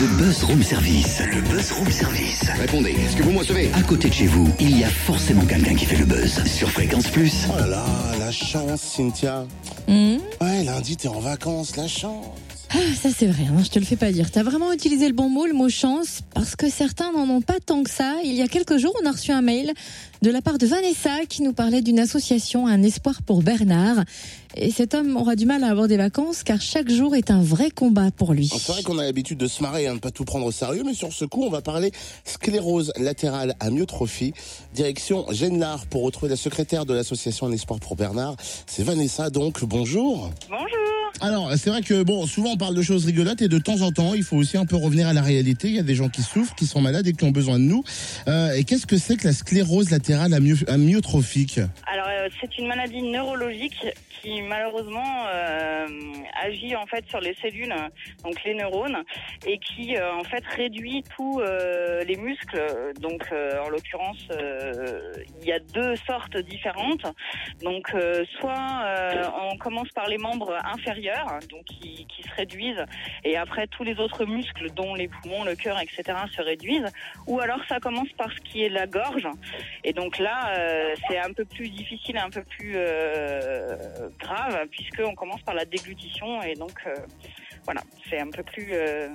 Le Buzz Room Service. Le Buzz Room Service. Répondez, est-ce que vous me recevez À côté de chez vous, il y a forcément quelqu'un qui fait le buzz. Sur Fréquence Plus. Oh là là, la chance, Cynthia. Hmm. Ouais, lundi, t'es en vacances, la chance. Ah, ça c'est vrai, hein, je te le fais pas dire. T'as vraiment utilisé le bon mot, le mot chance, parce que certains n'en ont pas tant que ça. Il y a quelques jours, on a reçu un mail de la part de Vanessa qui nous parlait d'une association Un espoir pour Bernard. Et cet homme aura du mal à avoir des vacances car chaque jour est un vrai combat pour lui. Oh, C'est vrai qu'on a l'habitude de se marrer, hein, de pas tout prendre au sérieux, mais sur ce coup, on va parler sclérose latérale amyotrophie. Direction Genlard pour retrouver la secrétaire de l'association Un espoir pour Bernard. C'est Vanessa, donc, bonjour. Bonjour. Alors, c'est vrai que, bon, souvent on parle de choses rigolotes et de temps en temps, il faut aussi un peu revenir à la réalité. Il y a des gens qui souffrent, qui sont malades et qui ont besoin de nous. Euh, et qu'est-ce que c'est que la sclérose latérale amyo- amyotrophique euh, c'est une maladie neurologique qui malheureusement euh, agit en fait sur les cellules, donc les neurones, et qui euh, en fait réduit tous les muscles. Donc en l'occurrence, il y a deux sortes différentes. Donc soit on commence par les membres inférieurs, qui, qui se réduisent, et après tous les autres muscles, dont les poumons, le cœur, etc., se réduisent. Ou alors ça commence par ce qui est la gorge, et donc là, c'est un peu plus difficile, un peu plus euh, grave, puisqu'on commence par la déglutition, et donc euh, voilà, c'est un peu plus euh,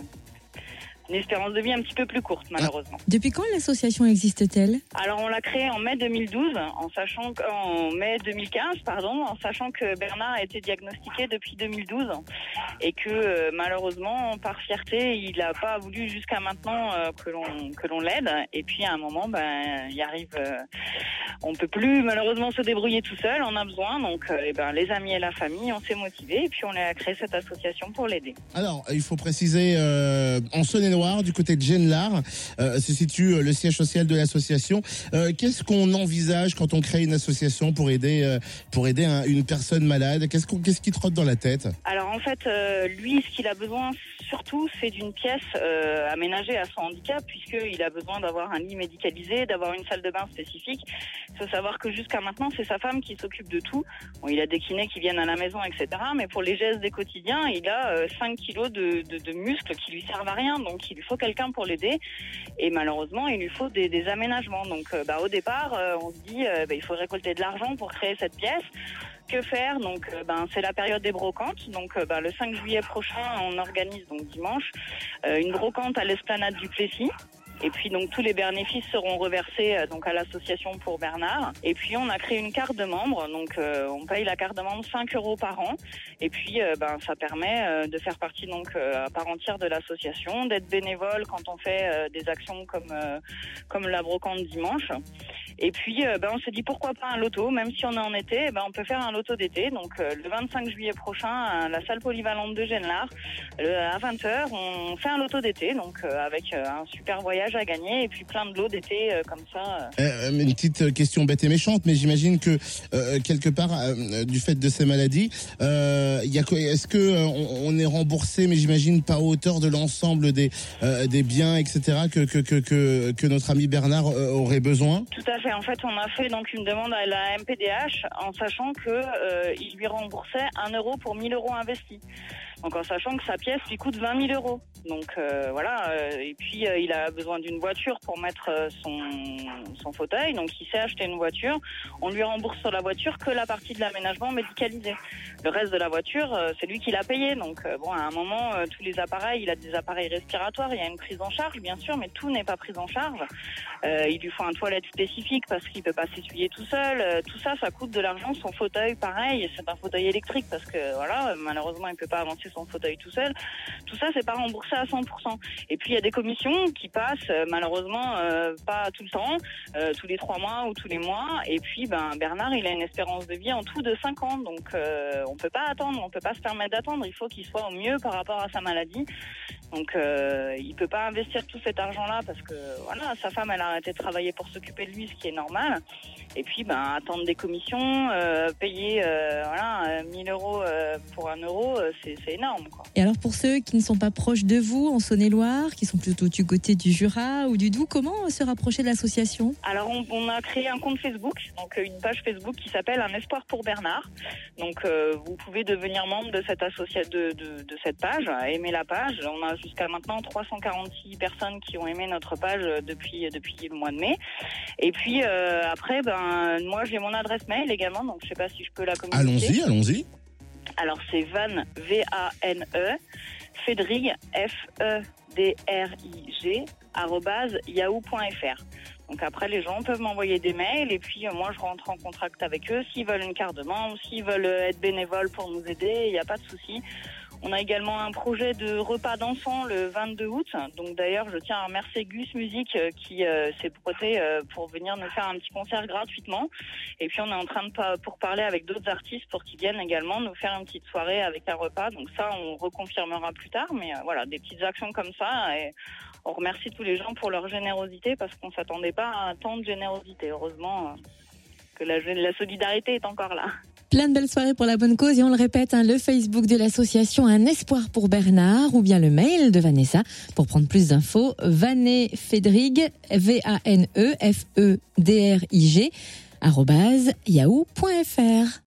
une espérance de vie un petit peu plus courte, malheureusement. Depuis quand l'association existe-t-elle? Alors on l'a créé en mai 2012, en sachant que- en mai 2015, pardon, en sachant que Bernard a été diagnostiqué depuis 2012 et que euh, malheureusement, par fierté, il n'a pas voulu jusqu'à maintenant euh, que l'on que l'on l'aide. Et puis à un moment, ben il arrive, euh, on peut plus malheureusement se débrouiller tout seul, on a besoin. Donc euh, eh ben les amis et la famille, on s'est motivé et puis on a créé cette association pour l'aider. Alors, il faut préciser, euh, en Du côté de Genlard, euh, se situe euh, le siège social de l'association. Euh, Qu'est-ce qu'on envisage quand on crée une association pour aider, pour aider un- une personne malade? Qu'est-ce qu'on, qu'est-ce qui trotte dans la tête? Alors en fait, lui, ce qu'il a besoin surtout, c'est d'une pièce aménagée à son handicap, puisqu'il a besoin d'avoir un lit médicalisé, d'avoir une salle de bain spécifique. Il faut savoir que jusqu'à maintenant, c'est sa femme qui s'occupe de tout. Il a des kinés qui viennent à la maison, etc. Mais pour les gestes des quotidiens, il a euh, 5 kilos de muscles qui lui servent à rien. Donc il lui faut quelqu'un pour l'aider. Et malheureusement, il lui faut des, aménagements. Donc euh, bah, au départ, euh, on se dit, euh, bah, il faut récolter de l'argent pour créer cette pièce. Que faire? Donc, euh, ben, c'est la période des brocantes. Donc, ben, le 5 juillet prochain, on organise donc dimanche une brocante à l'esplanade du Plessis. Et puis donc tous les bénéfices seront reversés euh, donc à l'association pour Bernard. Et puis on a créé une carte de membre, donc euh, on paye la carte de membre 5 euros par an. Et puis euh, ben ça permet de faire partie donc à part entière de l'association, d'être bénévole quand on fait des actions comme comme la brocante dimanche. Et puis euh, ben on s'est dit pourquoi pas un loto, même si on est en été, ben on peut faire un loto d'été. Donc euh, le 25 juillet prochain à la salle polyvalente de Genlard, à 20h, on fait un loto d'été, donc euh, avec euh, un super voyage à gagner et puis plein de lots d'été euh, comme ça. Une petite question bête et méchante, mais j'imagine que euh, quelque part, du fait de ces maladies, euh, il y a quoi- est-ce que on, on est remboursé, mais j'imagine pas à hauteur de l'ensemble des euh, des biens, etc. que que que que, notre ami Bernard aurait besoin? Tout à fait. En fait, on a fait donc une demande à la MPDH en sachant que euh, il lui remboursait un euro pour 1000 euros investis. Donc en sachant que sa pièce lui coûte 20 000 euros. Donc euh, voilà. euh, et puis il a besoin d'une voiture pour mettre son son fauteuil. Donc il s'est acheté une voiture. On lui rembourse sur la voiture que la partie de l'aménagement médicalisé. Le reste de la voiture, c'est lui qui l'a payé. Donc bon, à un moment, tous les appareils, il a des appareils respiratoires. Il y a une prise en charge, bien sûr, mais tout n'est pas pris en charge. Il lui faut un toilette spécifique parce qu'il peut pas s'essuyer tout seul. Euh, tout ça, ça coûte de l'argent. Son fauteuil, pareil, c'est un fauteuil électrique parce que voilà, malheureusement, il peut pas avancer son fauteuil tout seul. Tout ça, c'est pas remboursé à 100%. Et puis il y a des commissions qui passent, euh, malheureusement, euh, pas tout le temps, tous les trois mois ou tous les mois. Et puis, ben Bernard, il a une espérance de vie en tout de 5 ans, donc euh, on peut pas attendre, on peut pas se permettre d'attendre. Il faut qu'il soit au mieux par rapport à sa maladie. Donc il peut pas investir tout cet argent-là parce que voilà, sa femme elle a arrêté de travailler pour s'occuper de lui, est normal. Et puis ben attendre des commissions, euh, payer euh, voilà 1000 euros euh, pour un euro, euh, c'est énorme quoi. Et alors pour ceux qui ne sont pas proches de vous en Saône-et-Loire, qui sont plutôt du côté du Jura ou du Doubs. Comment se rapprocher de l'association? Alors, on, on, a créé un compte Facebook, donc une page Facebook qui s'appelle Un espoir pour Bernard. Donc, vous pouvez devenir membre de cette association, de, de, de, cette page, aimer la page. On a jusqu'à maintenant 346 personnes qui ont aimé notre page depuis depuis le mois de mai. Et puis après, ben moi j'ai mon adresse mail également, donc je sais pas si je peux la communiquer. Allons-y, allons-y. Alors c'est Van V A N E Fedrig F E D R I G yahoo.fr. Donc après, les gens peuvent m'envoyer des mails et puis euh, moi, je rentre en contact avec eux. S'ils veulent une carte de membre, s'ils veulent être bénévoles pour nous aider, il n'y a pas de souci. On a également un projet de repas d'enfants le 22 août. Donc d'ailleurs, je tiens à remercier Gus Musique euh, qui euh, s'est prêté euh, pour venir nous faire un petit concert gratuitement. Et puis on est en train de pour parler avec d'autres artistes pour qu'ils viennent également nous faire une petite soirée avec un repas. Donc ça, on reconfirmera plus tard. Mais voilà, des petites actions comme ça. On remercie tous les gens pour leur générosité parce qu'on s'attendait pas à tant de générosité. Heureusement que la solidarité est encore là. Plein de belles soirées pour la bonne cause et on le répète, hein, le Facebook de l'association Un Espoir pour Bernard ou bien le mail de Vanessa pour prendre plus d'infos. Vané Fedrig, V-A-N-E-F-E-D-R-I-G, yahoo.fr.